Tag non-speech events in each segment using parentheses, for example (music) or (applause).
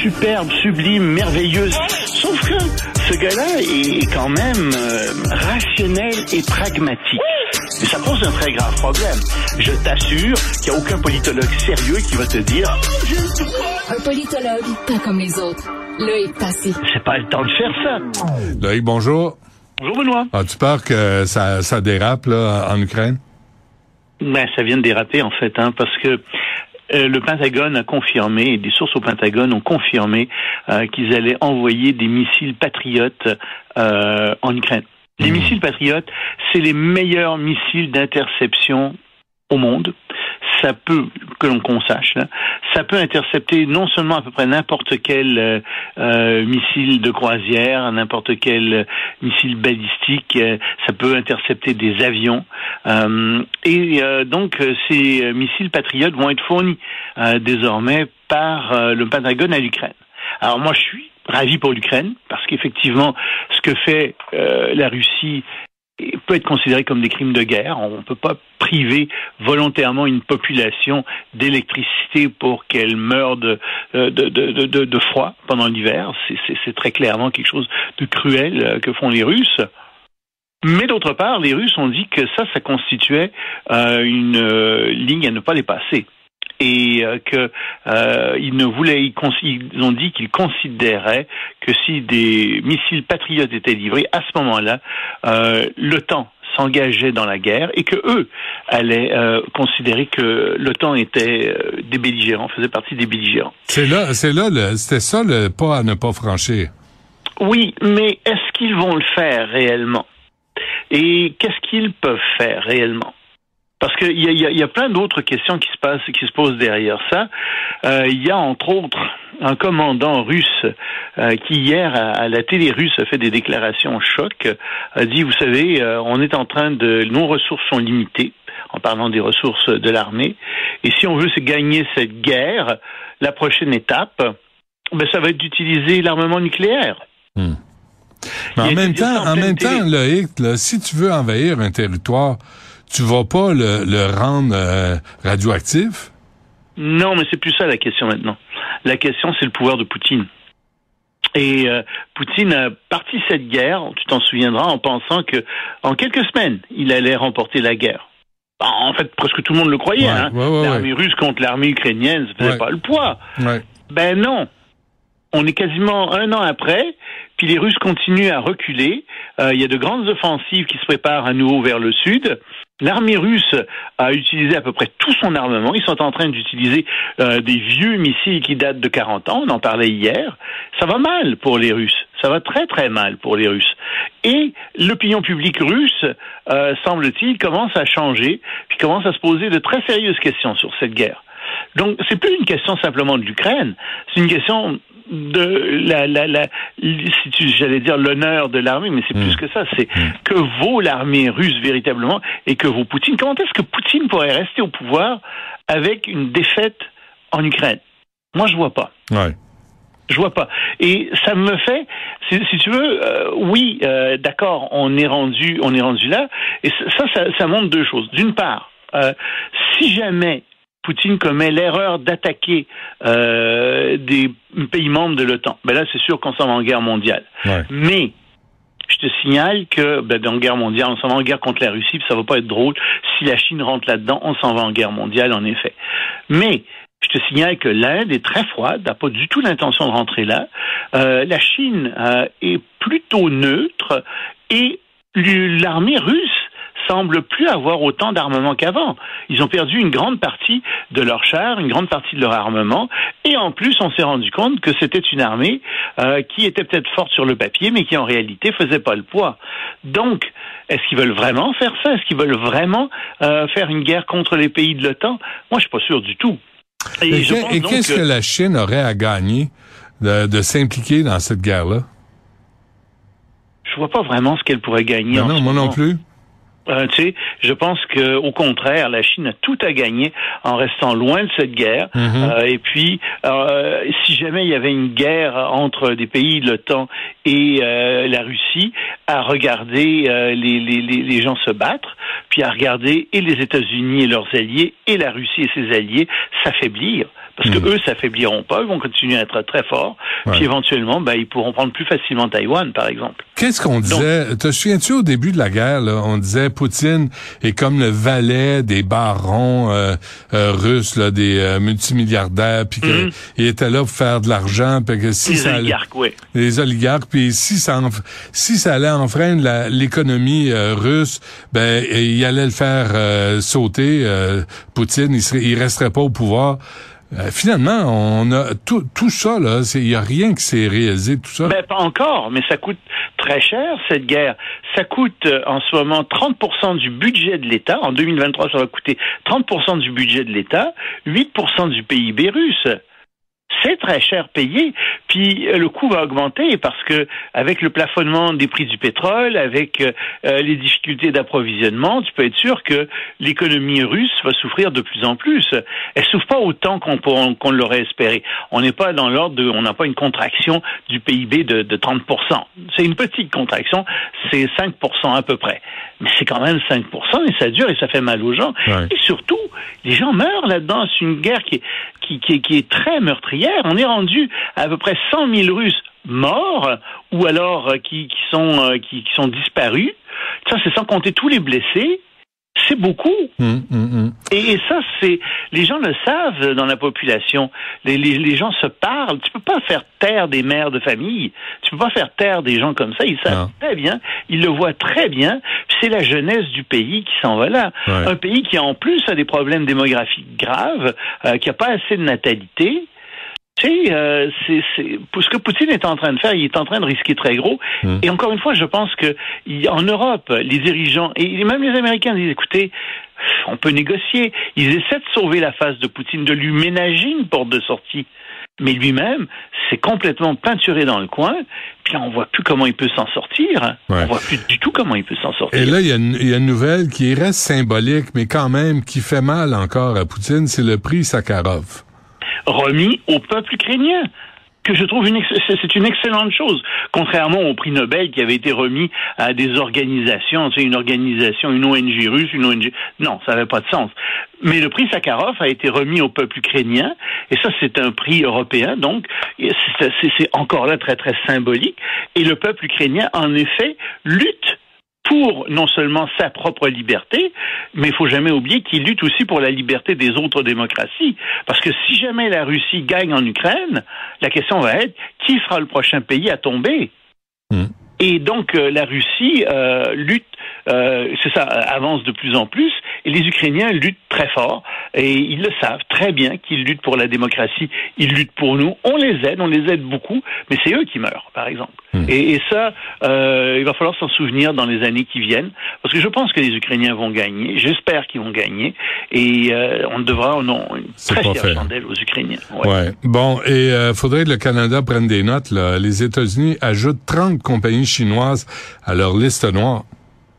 superbe, sublime, merveilleuse. Sauf que ce gars-là est quand même euh, rationnel et pragmatique. Et ça pose un très grave problème. Je t'assure qu'il n'y a aucun politologue sérieux qui va te dire Un politologue, pas comme les autres. Loïc Passy. c'est pas le temps de faire ça. Loïc, bonjour. Bonjour Benoît. As-tu peur que ça, ça dérape là, en Ukraine? Ben, ça vient de déraper en fait, hein, parce que euh, le Pentagone a confirmé, des sources au Pentagone ont confirmé euh, qu'ils allaient envoyer des missiles patriotes euh, en Ukraine. Les missiles patriotes, c'est les meilleurs missiles d'interception au monde. Ça peut, que l'on qu'on sache, là, ça peut intercepter non seulement à peu près n'importe quel euh, euh, missile de croisière, n'importe quel euh, missile balistique, euh, ça peut intercepter des avions. Euh, et euh, donc, ces missiles patriotes vont être fournis désormais par le Pentagone à l'Ukraine. Alors moi, je suis ravi pour l'Ukraine parce qu'effectivement, ce que fait la Russie peut être considéré comme des crimes de guerre. On ne peut pas priver volontairement une population d'électricité pour qu'elle meure de, de, de, de, de froid pendant l'hiver. C'est très clairement quelque chose de cruel euh, que font les Russes. Mais d'autre part, les Russes ont dit que ça, ça constituait euh, une euh, ligne à ne pas dépasser et euh, que euh, ils ne voulaient, ils, ont dit qu'ils considéraient que si des missiles patriotes étaient livrés à ce moment-là, euh, l'OTAN s'engageait dans la guerre et que eux allaient euh, considérer que l'OTAN était euh, des belligérants, faisait partie des belligérants. C'est là, c'est là, c'était ça le pas à ne pas franchir. Oui, mais est-ce qu'ils vont le faire réellement? Et qu'est-ce qu'ils peuvent faire réellement? Parce qu'il y a, il y, a, il y a plein d'autres questions qui se passent, qui se posent derrière ça. Euh, il y a entre autres un commandant russe euh, qui hier à, à la télé russe a fait des déclarations choc, a dit vous savez euh, on est en train de nos ressources sont limitées en parlant des ressources de l'armée et si on veut se gagner cette guerre, la prochaine étape ben, ça va être d'utiliser l'armement nucléaire. Hmm. Mais en même temps, en même télé. temps, Loïc, là, si tu veux envahir un territoire, tu vas pas le, le rendre euh, radioactif? Non, mais c'est plus ça la question maintenant. La question, c'est le pouvoir de Poutine. Et euh, Poutine a parti cette guerre, tu t'en souviendras, en pensant que en quelques semaines, il allait remporter la guerre. Bah, En fait, presque tout le monde le croyait. Ouais, hein. ouais, ouais, l'armée russe contre l'armée ukrainienne, ça faisait pas le poids. Ben non. On est quasiment un an après, puis les Russes continuent à reculer. Euh, il y a de grandes offensives qui se préparent à nouveau vers le sud. L'armée russe a utilisé à peu près tout son armement. Ils sont en train d'utiliser euh, des vieux missiles qui datent de 40 ans. On en parlait hier. Ça va mal pour les Russes. Ça va très très mal pour les Russes. Et l'opinion publique russe, euh, semble-t-il, commence à changer, puis commence à se poser de très sérieuses questions sur cette guerre. Donc, c'est plus une question simplement de l'Ukraine, c'est une question de la, la, la, si tu, j'allais dire l'honneur de l'armée, mais c'est plus que ça, c'est que vaut l'armée russe véritablement et que vaut Poutine. Comment est-ce que Poutine pourrait rester au pouvoir avec une défaite en Ukraine? Moi, je vois pas. Ouais. Je vois pas. Et ça me fait, si, si tu veux, euh, oui, euh, d'accord, on est rendu, on est rendu là. Et ça, ça, ça montre deux choses. D'une part, euh, si jamais Poutine commet l'erreur d'attaquer euh, des pays membres de l'OTAN, ben là, c'est sûr qu'on s'en va en guerre mondiale. Ouais. Mais je te signale que ben, dans la guerre mondiale, on s'en va en guerre contre la Russie, puis ça va pas être drôle. Si la Chine rentre là-dedans, on s'en va en guerre mondiale, en effet. Mais je te signale que l'Inde est très froide, n'a pas du tout l'intention de rentrer là. Euh, la Chine euh, est plutôt neutre et l'armée russe semble plus avoir autant d'armement qu'avant. Ils ont perdu une grande partie de leurs chars, une grande partie de leur armement, et en plus, on s'est rendu compte que c'était une armée euh, qui était peut-être forte sur le papier, mais qui en réalité faisait pas le poids. Donc, est-ce qu'ils veulent vraiment faire ça? Est-ce qu'ils veulent vraiment euh, faire une guerre contre les pays de l'OTAN? Moi, je suis pas sûr du tout. Et, qu'est-ce que la Chine aurait à gagner de, de s'impliquer dans cette guerre-là? je vois pas vraiment ce qu'elle pourrait gagner. Non, en non, moi non plus. Euh, tu sais, je pense que au contraire, la Chine a tout à gagner en restant loin de cette guerre. Mhm. Euh, et puis, euh, si jamais il y avait une guerre entre des pays de l'OTAN et la Russie, à regarder les, les gens se battre, puis à regarder et les États-Unis et leurs alliés et la Russie et ses alliés s'affaiblir. Parce que eux s'affaibliront pas, ils vont continuer à être très forts, puis éventuellement, ben, ils pourront prendre plus facilement Taïwan, par exemple. Qu'est-ce qu'on disait? te souviens-tu au début de la guerre, là, on disait Poutine est comme le valet des barons euh, euh, russes, là, des euh, multimilliardaires, puis qu'il mm-hmm. était là pour faire de l'argent, puis que si les ça oligarques, oui. Les oligarques, puis si ça si ça allait enfreindre l'économie russe, ben il allait le faire sauter. Poutine, il, serait, il resterait pas au pouvoir. Euh, finalement, on a tout, tout ça, là, il n'y a rien qui s'est réalisé, tout ça. Ben, pas encore, mais ça coûte très cher, cette guerre. Ça coûte euh, en ce moment 30% du budget de l'État. En 2023, ça va coûter 30% du budget de l'État, 8% du PIB russe c'est très cher payé. Puis euh, le coût va augmenter parce que avec le plafonnement des prix du pétrole, avec euh, euh, les difficultés d'approvisionnement, tu peux être sûr que l'économie russe va souffrir de plus en plus. Elle souffre pas autant qu'on l'aurait espéré. On n'est pas dans l'ordre de, on n'a pas une contraction du PIB de, de 30%. C'est une petite contraction, c'est 5% à peu près. Mais c'est quand même 5% et ça dure et ça fait mal aux gens. Et surtout, les gens meurent là-dedans. C'est une guerre qui qui est très meurtrière on est rendu à, à peu près 100 000 Russes morts ou alors euh, qui, qui, sont, euh, qui, qui, sont disparus. Ça, c'est sans compter tous les blessés c'est beaucoup. Hum, hum, hum. Et, ça, c'est les gens le savent dans la population. Les, les, gens se parlent. Tu peux pas faire taire des mères de famille. Tu peux pas faire taire des gens comme ça. Ils savent très bien. Ils le voient très bien. C'est la jeunesse du pays qui s'en va là. Un pays qui en plus a des problèmes démographiques graves, euh, qui a pas assez de natalité. Tu sais, euh, c'est, ce que Poutine est en train de faire, il est en train de risquer très gros. Hmm. Et encore une fois, je pense que en Europe, les dirigeants et même les Américains disent écoutez, on peut négocier. Ils essaient de sauver la face de Poutine, de lui ménager une porte de sortie. Mais lui-même, c'est complètement peinturé dans le coin. Puis on voit plus comment il peut s'en sortir. On voit plus du tout comment il peut s'en sortir. Et là, il y, a une, il y, a une, nouvelle qui reste symbolique, mais quand même qui fait mal encore à Poutine, c'est le prix Sakharov remis au peuple ukrainien que je trouve une c'est une excellente chose, contrairement au prix Nobel qui avait été remis à des organisations, c'est une organisation, une ONG russe, une ONG. Non, ça n'avait pas de sens. Mais le prix Sakharov a été remis au peuple ukrainien, et ça c'est un prix européen, donc c'est encore là très très symbolique. Et le peuple ukrainien, en effet, lutte pour non seulement sa propre liberté, mais il faut jamais oublier qu'il lutte aussi pour la liberté des autres démocraties. Parce que si jamais la Russie gagne en Ukraine, la question va être qui sera le prochain pays à tomber? Hmm. Et donc euh, la Russie euh, lutte, euh, c'est ça, avance de plus en plus, et les Ukrainiens luttent très fort, et ils le savent très bien qu'ils luttent pour la démocratie, ils luttent pour nous, on les aide, on les aide beaucoup, mais c'est eux qui meurent, par exemple. Hmm. Et, et, ça, il va falloir s'en souvenir dans les années qui viennent, parce que je pense que les Ukrainiens vont gagner, j'espère qu'ils vont gagner, et on devra, non, une très fière chandelle aux Ukrainiens. Ouais. Bon, et faudrait que le Canada prenne des notes, là. Les États-Unis ajoutent 30 compagnies chinoises à leur liste noire.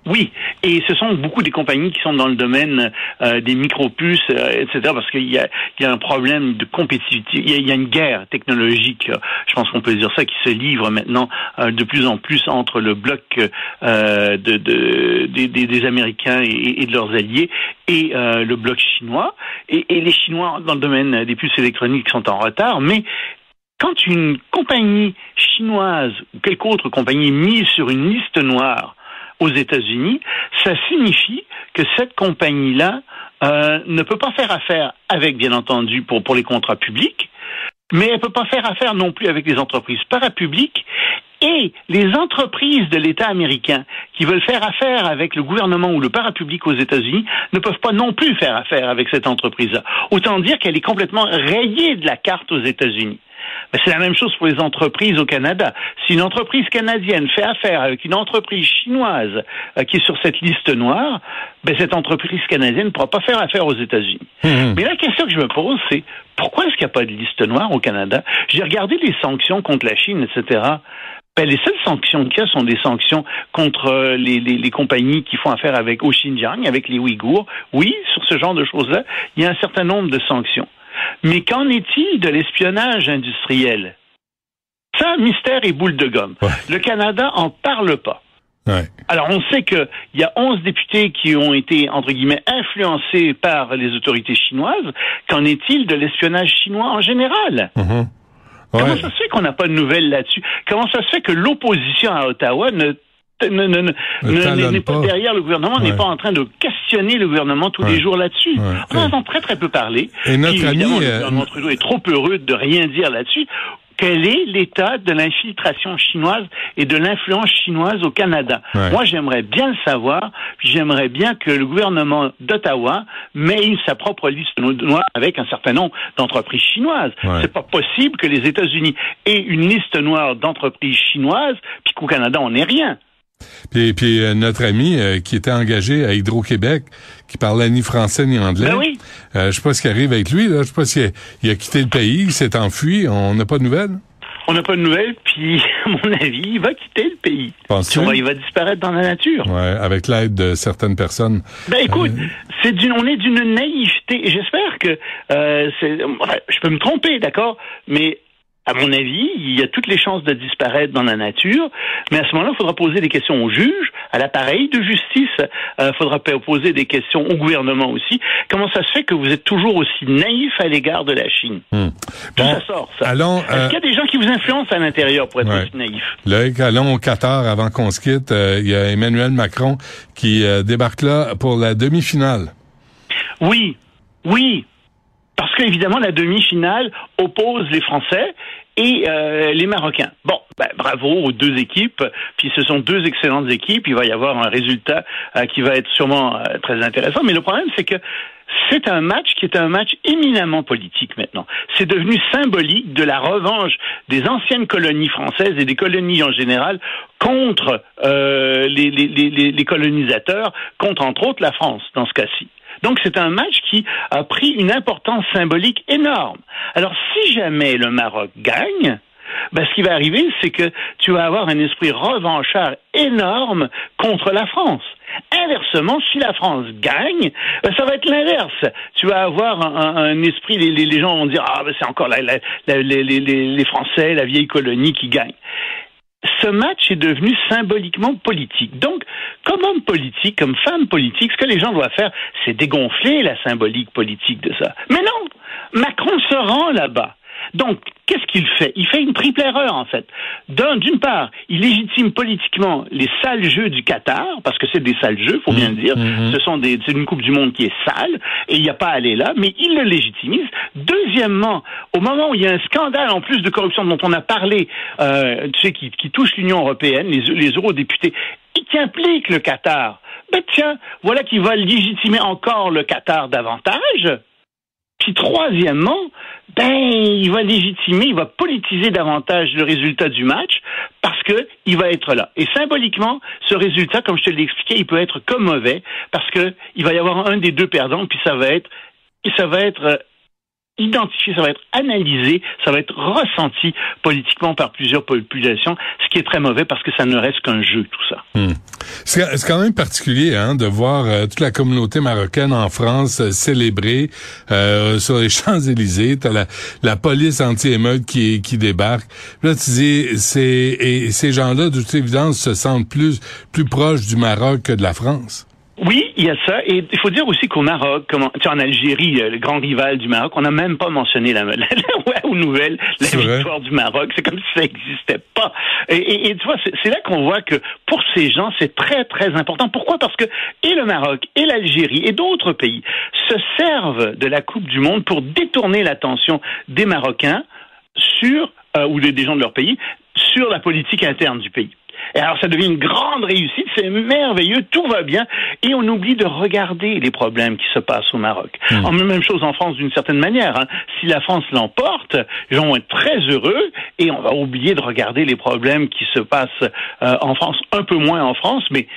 Oui, et ce sont beaucoup des compagnies qui sont dans le domaine euh, des micropuces, euh, etc., parce qu'il y a, y a un problème de compétitivité, il y a, une guerre technologique, je pense qu'on peut dire ça, qui se livre maintenant euh, de plus en plus entre le bloc de, de des, des, Américains et, de leurs alliés et le bloc chinois. Et, et les Chinois, dans le domaine des puces électroniques, sont en retard, mais quand une compagnie chinoise ou quelque autre compagnie est mise sur une liste noire aux États-Unis, ça signifie que cette compagnie-là euh, ne peut pas faire affaire avec, bien entendu, pour, pour les contrats publics, mais elle ne peut pas faire affaire non plus avec les entreprises parapubliques et les entreprises de l'État américain qui veulent faire affaire avec le gouvernement ou le parapublic aux États-Unis ne peuvent pas non plus faire affaire avec cette entreprise-là. Autant dire qu'elle est complètement rayée de la carte aux États-Unis. Ben, c'est la même chose pour les entreprises au Canada. Si une entreprise canadienne fait affaire avec une entreprise chinoise euh, qui est sur cette liste noire, ben, cette entreprise canadienne ne pourra pas faire affaire aux États-Unis. Mmh. Mais la question que je me pose, c'est pourquoi est-ce qu'il n'y a pas de liste noire au Canada? J'ai regardé les sanctions contre la Chine, etc. Ben, les seules sanctions qu'il y a sont des sanctions contre euh, les, les, les, compagnies qui font affaire avec au Xinjiang, avec les Ouïghours. Oui, sur ce genre de choses-là, il y a un certain nombre de sanctions. Mais qu'en est-il de l'espionnage industriel? Ça, mystère et boule de gomme. Le Canada en parle pas. Alors on sait qu'il y a 11 députés qui ont été, entre guillemets, influencés par les autorités chinoises. Qu'en est-il de l'espionnage chinois en général? Mm-hmm. Comment ça se fait qu'on n'a pas de nouvelles là-dessus? Comment ça se fait que l'opposition à Ottawa ne (laughs) n'est pas derrière le gouvernement, n'est pas en train de questionner le gouvernement tous les jours là-dessus. On en entend très très peu parler. Et notre ami, le euh, gouvernement Trudeau est trop heureux de rien dire là-dessus quel est l'état de l'infiltration chinoise et de l'influence chinoise au Canada? Moi, j'aimerais bien le savoir, j'aimerais bien que le gouvernement d'Ottawa mette sa propre liste noire avec un certain nombre d'entreprises chinoises. C'est pas possible que les États-Unis aient une liste noire d'entreprises chinoises, puis qu'au Canada, on n'ait rien. Puis, puis euh, notre ami euh, qui était engagé à Hydro-Québec, qui parlait ni français ni anglais. Ben oui. Euh, je sais pas ce qui arrive avec lui. Là. Je sais pas s'il a, quitté le pays, il s'est enfui. On n'a pas de nouvelles? On n'a pas de nouvelles, puis (laughs) à mon avis, il va quitter le pays. Vois, il va disparaître dans la nature. Ouais, avec l'aide de certaines personnes. Ben écoute, c'est d'une, on est d'une naïveté. J'espère que euh, c'est, je peux me tromper, d'accord, mais à mon avis, il y a toutes les chances de disparaître dans la nature, mais à ce moment-là, il faudra poser des questions aux juges, à l'appareil de justice, il euh, faudra poser des questions au gouvernement aussi. Comment ça se fait que vous êtes toujours aussi naïf à l'égard de la Chine? Hmm. Tout ça sort, ça? Allons, Est-ce euh, qu'il y a des gens qui vous influencent à l'intérieur pour être aussi naïf Là, allons au Qatar avant qu'on se quitte. Euh, il y a Emmanuel Macron qui débarque là pour la demi-finale. Oui, oui, parce qu'évidemment, la demi-finale oppose les Français et euh, les Marocains. Bon, ben, bravo aux deux équipes. Puis ce sont deux excellentes équipes. Il va y avoir un résultat euh, qui va être sûrement euh, très intéressant. Mais le problème, c'est que c'est un match qui est un match éminemment politique maintenant. C'est devenu symbolique de la revanche des anciennes colonies françaises et des colonies en général contre les, colonisateurs, contre entre autres la France dans ce cas-ci. Donc c'est un match qui a pris une importance symbolique énorme. Alors si jamais le Maroc gagne, ben, ce qui va arriver, c'est que tu vas avoir un esprit revanchard énorme contre la France. Inversement, si la France gagne, ben, ça va être l'inverse. Tu vas avoir un, esprit, les, gens vont dire ah ben, c'est encore les, les Français, la vieille colonie qui gagne ce match est devenu symboliquement politique. Donc, comme homme politique, comme femme politique, ce que les gens doivent faire, c'est dégonfler la symbolique politique de ça. Mais non, Macron se rend là-bas. Donc, qu'est-ce qu'il fait? Il fait une triple erreur, en fait. D'une part, il légitime politiquement les sales jeux du Qatar, parce que c'est des sales jeux, faut bien le dire. Mmh, mmh. Ce sont des, c'est une Coupe du Monde qui est sale, et il n'y a pas à aller là, mais il le légitimise. Deuxièmement, au moment où il y a un scandale en plus de corruption dont on a parlé, euh, tu sais, qui, qui touche l'Union européenne, les, les eurodéputés, et qui implique le Qatar, ben tiens, voilà qui va légitimer encore le Qatar davantage. Puis troisièmement, ben il va légitimer, il va politiser davantage le résultat du match parce que il va être là. Et symboliquement, ce résultat, comme je te l'ai expliqué, il peut être comme mauvais parce que il va y avoir un des deux perdants, puis ça va être ça va être euh, identifié, ça va être analysé, ça va être ressenti politiquement par plusieurs populations, ce qui est très mauvais parce que ça ne reste qu'un jeu, tout ça. Hmm. C'est quand même particulier hein, de voir euh, toute la communauté marocaine en France euh, célébrer euh, sur les (laughs) Champs-Élysées. T'as la, la police anti-émeute qui, qui débarque. Là, tu dis, et ces gens-là, de toute évidence, se sentent plus, plus proches du Maroc que de la France. Oui, il y a ça. Et il faut dire aussi qu'au Maroc, comme en, en Algérie, euh, le grand rival du Maroc, on n'a même pas mentionné la, (laughs) la, la aux nouvelles, la victoire du Maroc. C'est comme si ça n'existait pas. Et, et, tu vois, c'est là qu'on voit que pour ces gens, c'est très, très important. Pourquoi? Parce que et le Maroc, et l'Algérie, et d'autres pays se servent de la Coupe du Monde pour détourner l'attention des Marocains sur, euh, ou des gens de leur pays, sur la politique interne du pays. Et alors, ça devient une grande réussite, c'est merveilleux, tout va bien, et on oublie de regarder les problèmes qui se passent au Maroc. Mmh. En même chose en France, d'une certaine manière. Hein. Si la France l'emporte, les gens vont être très heureux, et on va oublier de regarder les problèmes qui se passent euh, en France, un peu moins en France, mais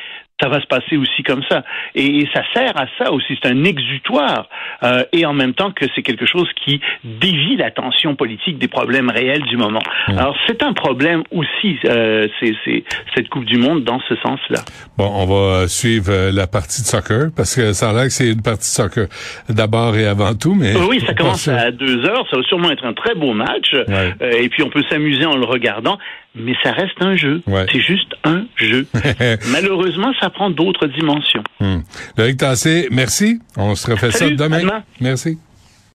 ça va se passer aussi comme ça. Et, ça sert à ça aussi. C'est un exutoire. Euh, et en même temps que c'est quelque chose qui dévie l'attention politique des problèmes réels du moment. Mmh. Alors c'est un problème aussi, euh, c'est, cette Coupe du Monde dans ce sens-là. Bon, on va suivre euh, la partie de soccer parce que ça a l'air que c'est une partie de soccer d'abord et avant tout. Mais oui, ça (laughs) commence à deux heures. Ça va sûrement être un très beau match. Euh, et puis on peut s'amuser en le regardant mais ça reste un jeu. C'est juste un jeu. (laughs) Malheureusement, ça prend d'autres dimensions. Hmm. Loïc Tassé, merci. On se refait ça demain. Merci.